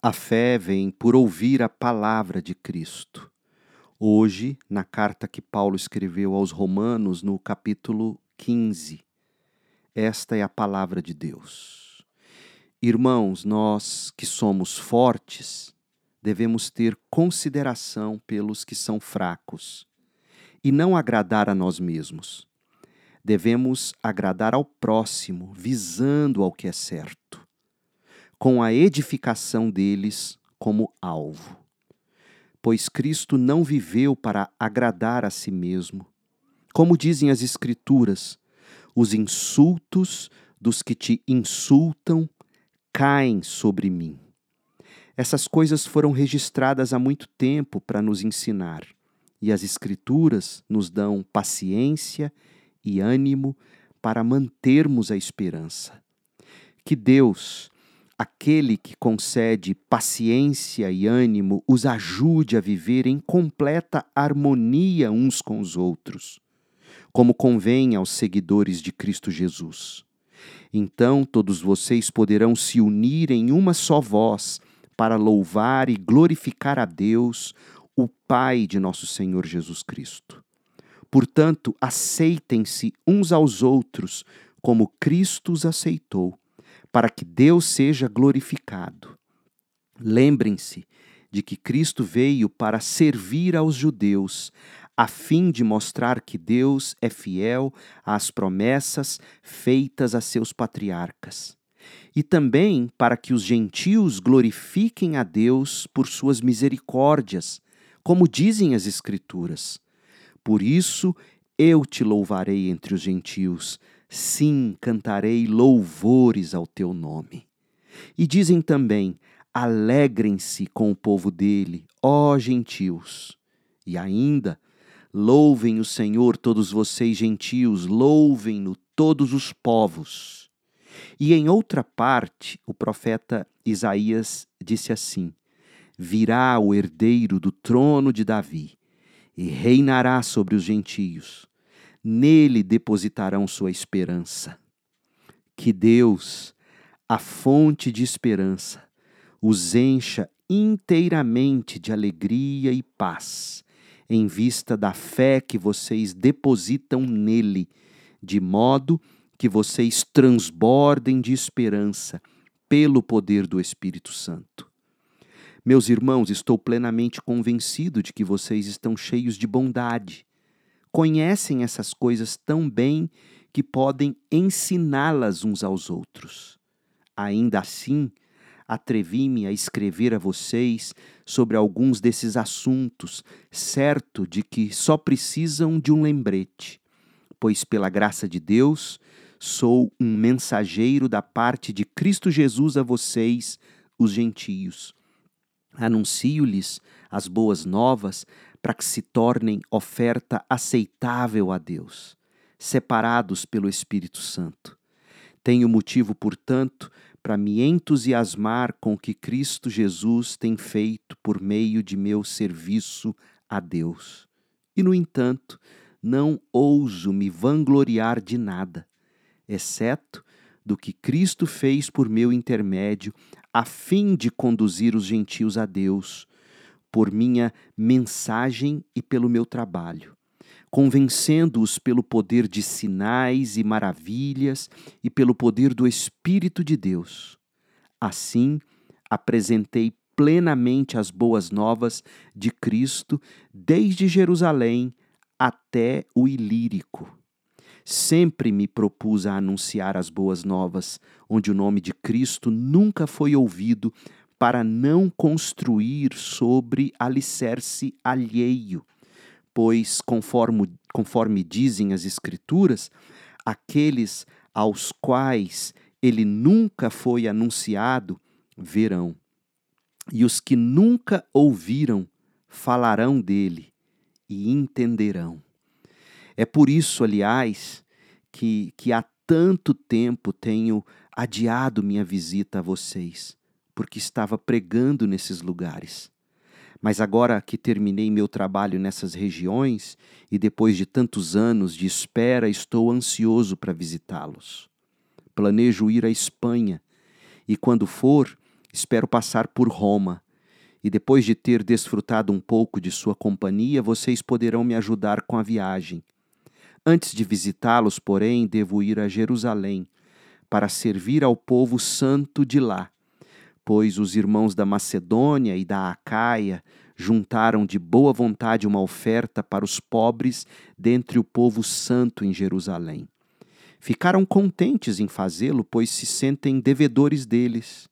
A fé vem por ouvir a palavra de Cristo. Hoje, na carta que Paulo escreveu aos Romanos, no capítulo 15, esta é a palavra de Deus. Irmãos, nós que somos fortes, devemos ter consideração pelos que são fracos e não agradar a nós mesmos. Devemos agradar ao próximo, visando ao que é certo com a edificação deles como alvo. Pois Cristo não viveu para agradar a si mesmo. Como dizem as Escrituras, os insultos dos que te insultam caem sobre mim. Essas coisas foram registradas há muito tempo para nos ensinar, e as Escrituras nos dão paciência e ânimo para mantermos a esperança. Que Deus, aquele que concede paciência e ânimo os ajude a viver em completa harmonia uns com os outros, como convém aos seguidores de Cristo Jesus. Então todos vocês poderão se unir em uma só voz para louvar e glorificar a Deus, o Pai de nosso Senhor Jesus Cristo. Portanto, aceitem-se uns aos outros como Cristo os aceitou para que Deus seja glorificado. Lembrem-se de que Cristo veio para servir aos judeus, a fim de mostrar que Deus é fiel às promessas feitas a seus patriarcas, e também para que os gentios glorifiquem a Deus por suas misericórdias, como dizem as Escrituras. Por isso eu te louvarei entre os gentios Sim, cantarei louvores ao teu nome. E dizem também: Alegrem-se com o povo dele, ó gentios. E ainda, louvem o Senhor todos vocês gentios, louvem-no todos os povos. E em outra parte, o profeta Isaías disse assim: Virá o herdeiro do trono de Davi e reinará sobre os gentios nele depositarão sua esperança. Que Deus, a fonte de esperança, os encha inteiramente de alegria e paz, em vista da fé que vocês depositam nele, de modo que vocês transbordem de esperança pelo poder do Espírito Santo. Meus irmãos, estou plenamente convencido de que vocês estão cheios de bondade conhecem essas coisas tão bem que podem ensiná-las uns aos outros. Ainda assim, atrevi-me a escrever a vocês sobre alguns desses assuntos, certo de que só precisam de um lembrete, pois, pela graça de Deus, sou um mensageiro da parte de Cristo Jesus a vocês, os gentios. Anuncio-lhes as boas novas para que se tornem oferta aceitável a Deus, separados pelo Espírito Santo. Tenho motivo, portanto, para me entusiasmar com o que Cristo Jesus tem feito por meio de meu serviço a Deus. E, no entanto, não ouso me vangloriar de nada, exceto do que Cristo fez por meu intermédio, a fim de conduzir os gentios a Deus, por minha mensagem e pelo meu trabalho, convencendo-os pelo poder de sinais e maravilhas e pelo poder do Espírito de Deus. Assim, apresentei plenamente as boas novas de Cristo desde Jerusalém até o Ilírico. Sempre me propus a anunciar as boas novas, onde o nome de Cristo nunca foi ouvido para não construir sobre alicerce alheio, pois, conforme, conforme dizem as Escrituras, aqueles aos quais ele nunca foi anunciado verão, e os que nunca ouviram falarão dele e entenderão. É por isso, aliás, que, que há tanto tempo tenho adiado minha visita a vocês porque estava pregando nesses lugares. Mas agora que terminei meu trabalho nessas regiões e depois de tantos anos de espera, estou ansioso para visitá-los. Planejo ir à Espanha e, quando for, espero passar por Roma e depois de ter desfrutado um pouco de sua companhia, vocês poderão me ajudar com a viagem. Antes de visitá-los, porém, devo ir a Jerusalém para servir ao povo santo de lá, pois os irmãos da Macedônia e da Acaia juntaram de boa vontade uma oferta para os pobres dentre o povo santo em Jerusalém. Ficaram contentes em fazê-lo, pois se sentem devedores deles,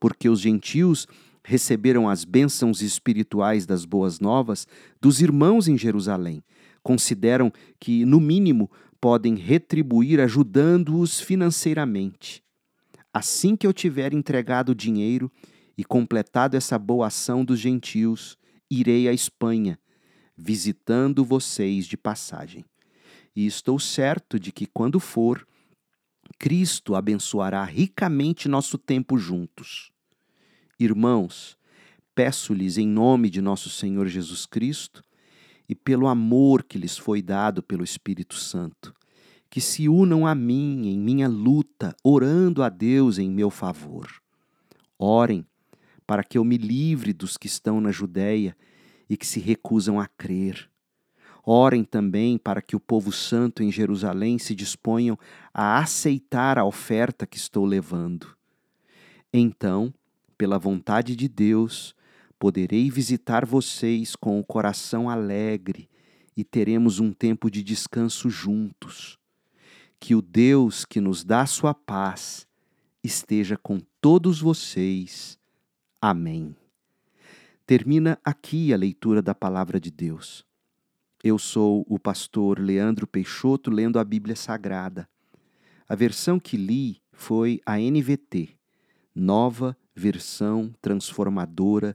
porque os gentios receberam as bênçãos espirituais das boas novas dos irmãos em Jerusalém. Consideram que, no mínimo, podem retribuir ajudando-os financeiramente. Assim que eu tiver entregado o dinheiro e completado essa boa ação dos gentios, irei à Espanha, visitando vocês de passagem. E estou certo de que, quando for, Cristo abençoará ricamente nosso tempo juntos. Irmãos, peço-lhes em nome de nosso Senhor Jesus Cristo e pelo amor que lhes foi dado pelo Espírito Santo, que se unam a mim em minha luta, orando a Deus em meu favor. Orem para que eu me livre dos que estão na Judéia e que se recusam a crer. Orem também para que o povo santo em Jerusalém se disponham a aceitar a oferta que estou levando. Então, pela vontade de Deus, poderei visitar vocês com o coração alegre e teremos um tempo de descanso juntos. Que o Deus que nos dá sua paz esteja com todos vocês. Amém. Termina aqui a leitura da palavra de Deus. Eu sou o pastor Leandro Peixoto lendo a Bíblia Sagrada. A versão que li foi a NVT, Nova versão transformadora